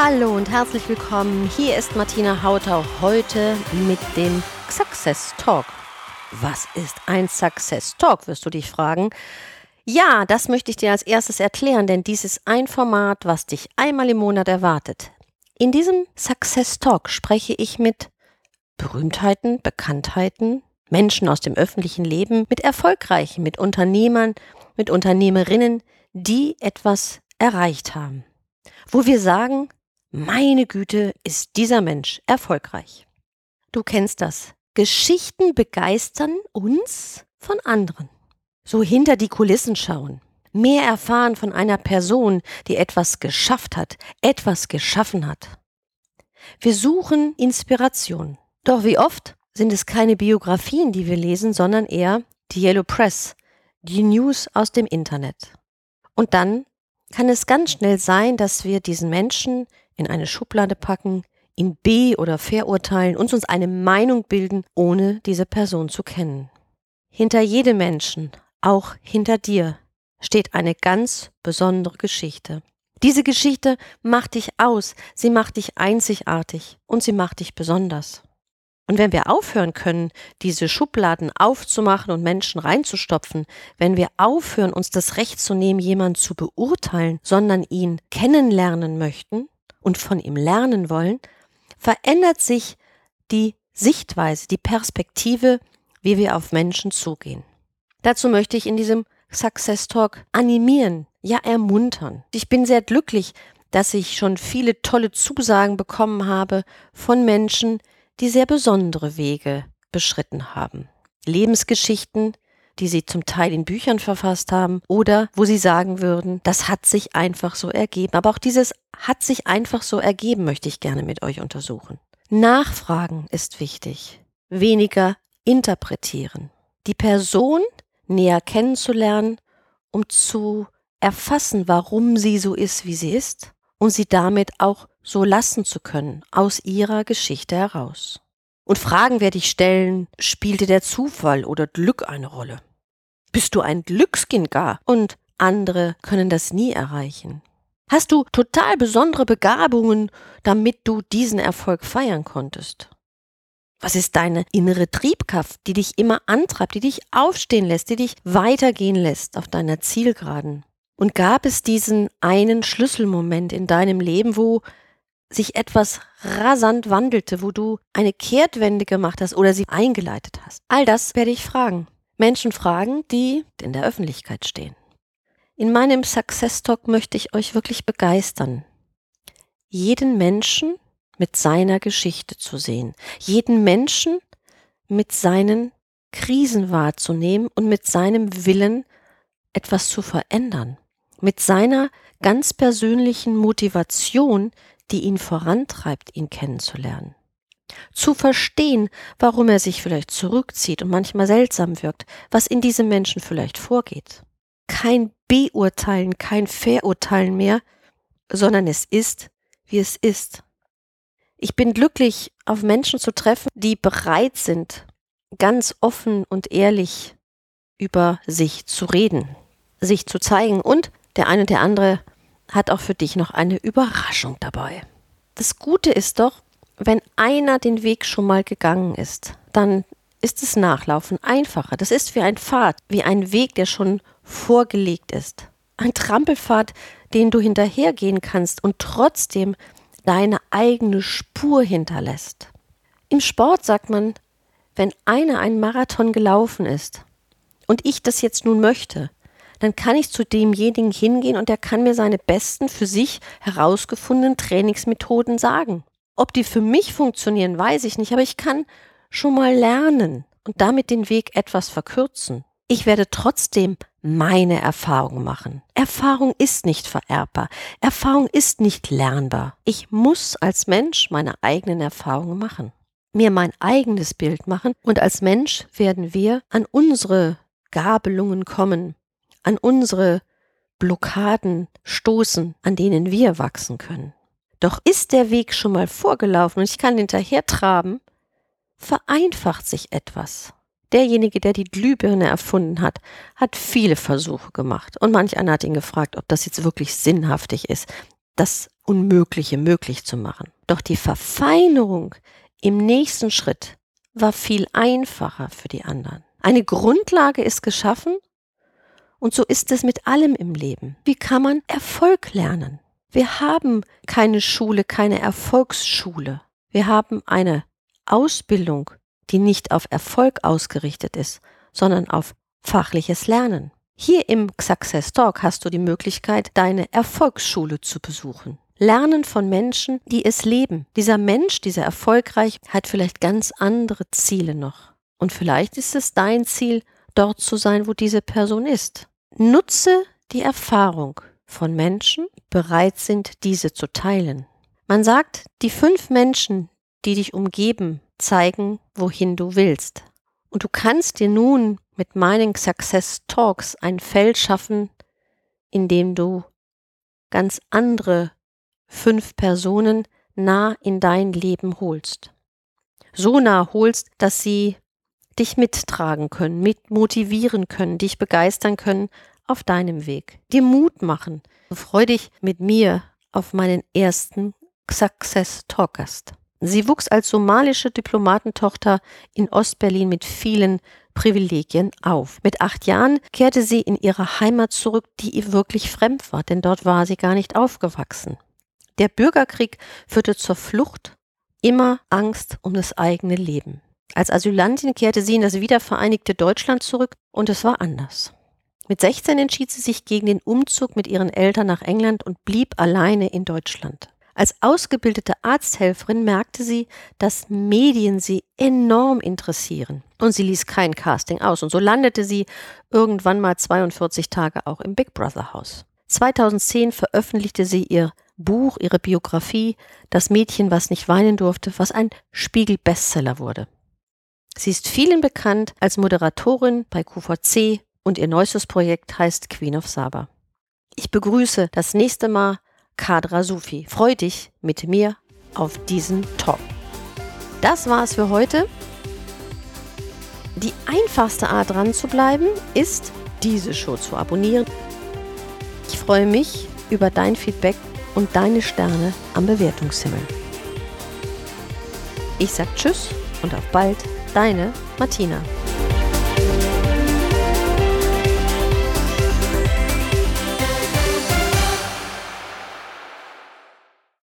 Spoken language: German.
Hallo und herzlich willkommen. Hier ist Martina Hautau heute mit dem Success Talk. Was ist ein Success Talk, wirst du dich fragen. Ja, das möchte ich dir als erstes erklären, denn dies ist ein Format, was dich einmal im Monat erwartet. In diesem Success Talk spreche ich mit Berühmtheiten, Bekanntheiten, Menschen aus dem öffentlichen Leben, mit Erfolgreichen, mit Unternehmern, mit Unternehmerinnen, die etwas erreicht haben. Wo wir sagen, meine Güte, ist dieser Mensch erfolgreich. Du kennst das. Geschichten begeistern uns von anderen. So hinter die Kulissen schauen. Mehr erfahren von einer Person, die etwas geschafft hat, etwas geschaffen hat. Wir suchen Inspiration. Doch wie oft sind es keine Biografien, die wir lesen, sondern eher die Yellow Press, die News aus dem Internet. Und dann kann es ganz schnell sein, dass wir diesen Menschen in eine Schublade packen, ihn be- oder verurteilen und uns eine Meinung bilden, ohne diese Person zu kennen. Hinter jedem Menschen, auch hinter dir, steht eine ganz besondere Geschichte. Diese Geschichte macht dich aus, sie macht dich einzigartig und sie macht dich besonders. Und wenn wir aufhören können, diese Schubladen aufzumachen und Menschen reinzustopfen, wenn wir aufhören, uns das Recht zu nehmen, jemanden zu beurteilen, sondern ihn kennenlernen möchten, und von ihm lernen wollen, verändert sich die Sichtweise, die Perspektive, wie wir auf Menschen zugehen. Dazu möchte ich in diesem Success Talk animieren, ja ermuntern. Ich bin sehr glücklich, dass ich schon viele tolle Zusagen bekommen habe von Menschen, die sehr besondere Wege beschritten haben. Lebensgeschichten, die sie zum Teil in Büchern verfasst haben oder wo sie sagen würden, das hat sich einfach so ergeben. Aber auch dieses hat sich einfach so ergeben, möchte ich gerne mit euch untersuchen. Nachfragen ist wichtig, weniger interpretieren. Die Person näher kennenzulernen, um zu erfassen, warum sie so ist, wie sie ist, und sie damit auch so lassen zu können, aus ihrer Geschichte heraus. Und Fragen werde ich stellen, spielte der Zufall oder Glück eine Rolle? Bist du ein Glückskind gar? Und andere können das nie erreichen. Hast du total besondere Begabungen, damit du diesen Erfolg feiern konntest? Was ist deine innere Triebkraft, die dich immer antreibt, die dich aufstehen lässt, die dich weitergehen lässt auf deiner Zielgeraden? Und gab es diesen einen Schlüsselmoment in deinem Leben, wo sich etwas rasant wandelte, wo du eine Kehrtwende gemacht hast oder sie eingeleitet hast? All das werde ich fragen. Menschen fragen, die in der Öffentlichkeit stehen. In meinem Success Talk möchte ich euch wirklich begeistern, jeden Menschen mit seiner Geschichte zu sehen, jeden Menschen mit seinen Krisen wahrzunehmen und mit seinem Willen etwas zu verändern, mit seiner ganz persönlichen Motivation, die ihn vorantreibt, ihn kennenzulernen zu verstehen, warum er sich vielleicht zurückzieht und manchmal seltsam wirkt, was in diesem Menschen vielleicht vorgeht. Kein Beurteilen, kein Verurteilen mehr, sondern es ist, wie es ist. Ich bin glücklich, auf Menschen zu treffen, die bereit sind, ganz offen und ehrlich über sich zu reden, sich zu zeigen und der eine und der andere hat auch für dich noch eine Überraschung dabei. Das Gute ist doch, wenn einer den Weg schon mal gegangen ist, dann ist das Nachlaufen einfacher. Das ist wie ein Pfad, wie ein Weg, der schon vorgelegt ist. Ein Trampelpfad, den du hinterhergehen kannst und trotzdem deine eigene Spur hinterlässt. Im Sport sagt man, wenn einer einen Marathon gelaufen ist und ich das jetzt nun möchte, dann kann ich zu demjenigen hingehen und er kann mir seine besten für sich herausgefundenen Trainingsmethoden sagen. Ob die für mich funktionieren, weiß ich nicht, aber ich kann schon mal lernen und damit den Weg etwas verkürzen. Ich werde trotzdem meine Erfahrung machen. Erfahrung ist nicht vererbbar. Erfahrung ist nicht lernbar. Ich muss als Mensch meine eigenen Erfahrungen machen. mir mein eigenes Bild machen und als Mensch werden wir an unsere Gabelungen kommen, an unsere Blockaden stoßen, an denen wir wachsen können. Doch ist der Weg schon mal vorgelaufen und ich kann hinterher traben, vereinfacht sich etwas. Derjenige, der die Glühbirne erfunden hat, hat viele Versuche gemacht und manch einer hat ihn gefragt, ob das jetzt wirklich sinnhaftig ist, das Unmögliche möglich zu machen. Doch die Verfeinerung im nächsten Schritt war viel einfacher für die anderen. Eine Grundlage ist geschaffen und so ist es mit allem im Leben. Wie kann man Erfolg lernen? Wir haben keine Schule, keine Erfolgsschule. Wir haben eine Ausbildung, die nicht auf Erfolg ausgerichtet ist, sondern auf fachliches Lernen. Hier im Success Talk hast du die Möglichkeit, deine Erfolgsschule zu besuchen. Lernen von Menschen, die es leben. Dieser Mensch, dieser erfolgreich, hat vielleicht ganz andere Ziele noch. Und vielleicht ist es dein Ziel, dort zu sein, wo diese Person ist. Nutze die Erfahrung von Menschen, bereit sind, diese zu teilen. Man sagt, die fünf Menschen, die dich umgeben, zeigen, wohin du willst. Und du kannst dir nun mit meinen Success Talks ein Feld schaffen, in dem du ganz andere fünf Personen nah in dein Leben holst. So nah holst, dass sie dich mittragen können, mit motivieren können, dich begeistern können auf deinem Weg, dir Mut machen. Freu dich mit mir auf meinen ersten Success Talkast. Sie wuchs als somalische Diplomatentochter in Ostberlin mit vielen Privilegien auf. Mit acht Jahren kehrte sie in ihre Heimat zurück, die ihr wirklich fremd war, denn dort war sie gar nicht aufgewachsen. Der Bürgerkrieg führte zur Flucht, immer Angst um das eigene Leben. Als Asylantin kehrte sie in das wiedervereinigte Deutschland zurück und es war anders. Mit 16 entschied sie sich gegen den Umzug mit ihren Eltern nach England und blieb alleine in Deutschland. Als ausgebildete Arzthelferin merkte sie, dass Medien sie enorm interessieren. Und sie ließ kein Casting aus. Und so landete sie irgendwann mal 42 Tage auch im Big Brother Haus. 2010 veröffentlichte sie ihr Buch, ihre Biografie, Das Mädchen, was nicht weinen durfte, was ein Spiegel-Bestseller wurde. Sie ist vielen bekannt als Moderatorin bei QVC und ihr neuestes Projekt heißt Queen of Saba. Ich begrüße das nächste Mal Kadra Sufi. Freu dich mit mir auf diesen Talk. Das war's für heute. Die einfachste Art dran zu bleiben ist, diese Show zu abonnieren. Ich freue mich über dein Feedback und deine Sterne am Bewertungshimmel. Ich sag Tschüss und auf bald, deine Martina.